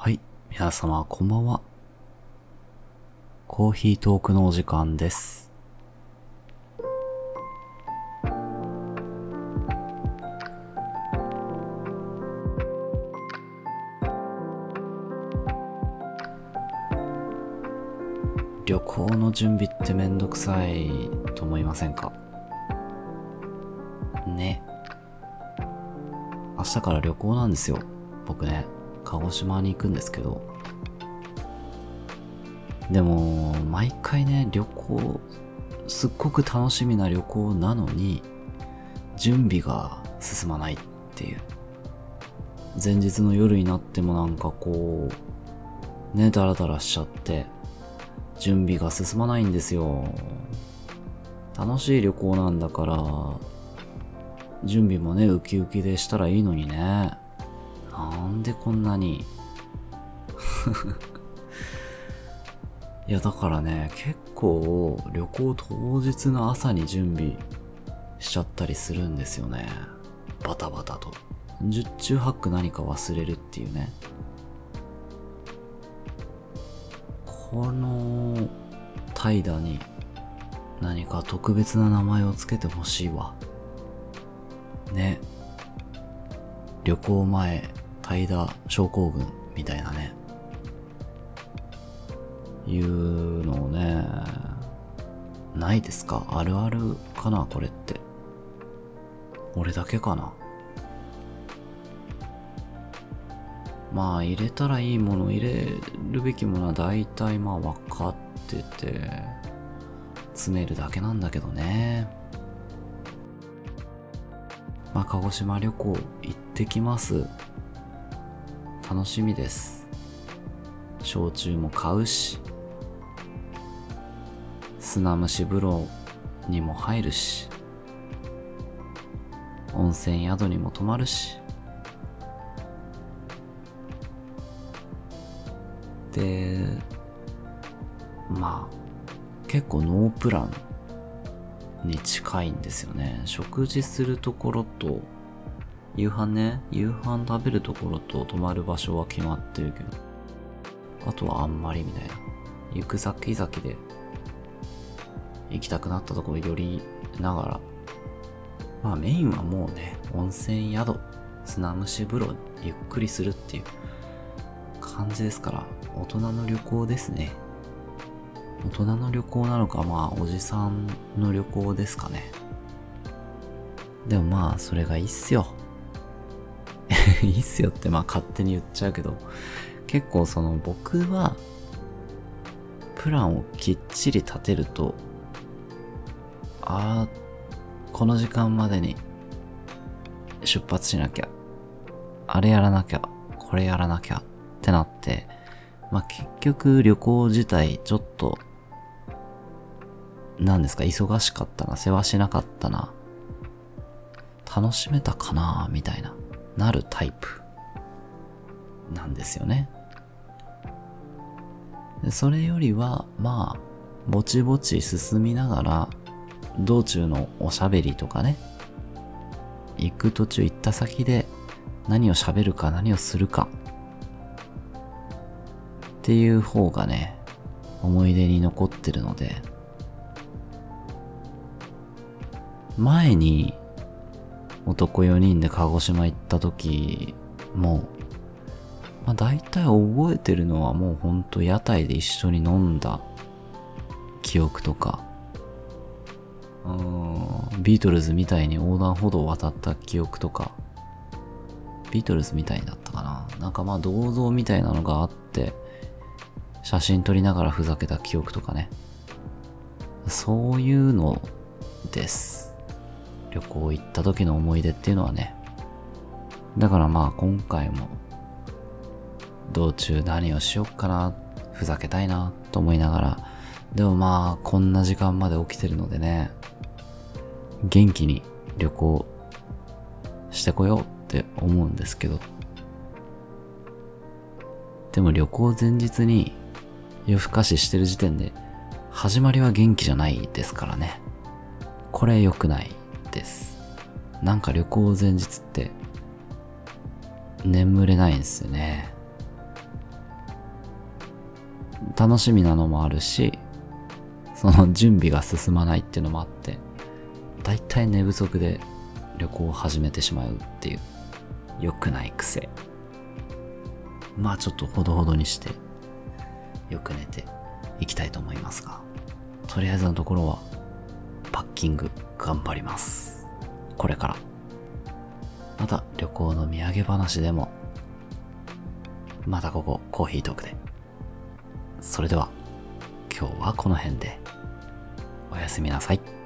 はい。皆様、こんばんは。コーヒートークのお時間です。旅行の準備ってめんどくさいと思いませんか？ね。明日から旅行なんですよ。僕ね、鹿児島に行くんですけど。でも、毎回ね、旅行、すっごく楽しみな旅行なのに、準備が進まないっていう。前日の夜になってもなんかこう、ね、ダラダラしちゃって、準備が進まないんですよ。楽しい旅行なんだから、準備もね、ウキウキでしたらいいのにね。なんでこんなに？いや、だからね、結構旅行当日の朝に準備しちゃったりするんですよね。バタバタと。十中八九何か忘れるっていうね。この怠惰に何か特別な名前をつけてほしいわ。ね。旅行前、怠惰症候群みたいなね。いうのをね、ないですか？あるあるかな？これって。俺だけかな？まあ入れたらいいもの入れるべきものは大体まあ分かってて、詰めるだけなんだけどね。まあ鹿児島旅行行ってきます。楽しみです。焼酎も買うし、砂蒸し風呂にも入るし、温泉宿にも泊まるし、で、まあ、結構ノープランに近いんですよね。食事するところと、夕飯ね、夕飯食べるところと泊まる場所は決まってるけど、あとはあんまりみたいな。行く先々で、行きたくなったところ寄りながら、まあメインはもうね、温泉宿、砂蒸し風呂、ゆっくりするっていう感じですから、大人の旅行ですね。大人の旅行なのか、まあ、おじさんの旅行ですかね。でもまあ、それがいいっすよ。いいっすよって、まあ、勝手に言っちゃうけど、結構その、僕は、プランをきっちり立てると、ああ、この時間までに出発しなきゃ、あれやらなきゃ、これやらなきゃってなって、まあ、結局旅行自体ちょっと、何ですか、忙しかったな、世話しなかったな、楽しめたかな、みたいな、なるタイプ、なんですよね。それよりは、まあ、ぼちぼち進みながら、道中のおしゃべりとかね、行く途中行った先で何を喋るか何をするか、っていう方がね、思い出に残ってるので、前に男4人で鹿児島行った時も、まあ大体覚えてるのはもうほんと屋台で一緒に飲んだ記憶とか、うーんビートルズみたいに横断歩道を渡った記憶とか、ビートルズみたいだったかななんかまあ銅像みたいなのがあって、写真撮りながらふざけた記憶とかね。そういうのです。旅行行った時の思い出っていうのはね。だからまあ今回も、道中何をしよっかな、ふざけたいなと思いながら、でもまあこんな時間まで起きてるのでね、元気に旅行してこようって思うんですけど、でも旅行前日に夜更かししてる時点で始まりは元気じゃないですからね。これ良くないです。なんか旅行前日って眠れないんですよね。楽しみなのもあるし、その準備が進まないっていうのもあって、だいたい寝不足で旅行を始めてしまうっていう、良くない癖。まあちょっとほどほどにして、よく寝ていきたいと思いますが、とりあえずのところは、キング頑張ります。これから。また旅行の土産話でも、またここコーヒートークで。それでは、今日はこの辺で、おやすみなさい。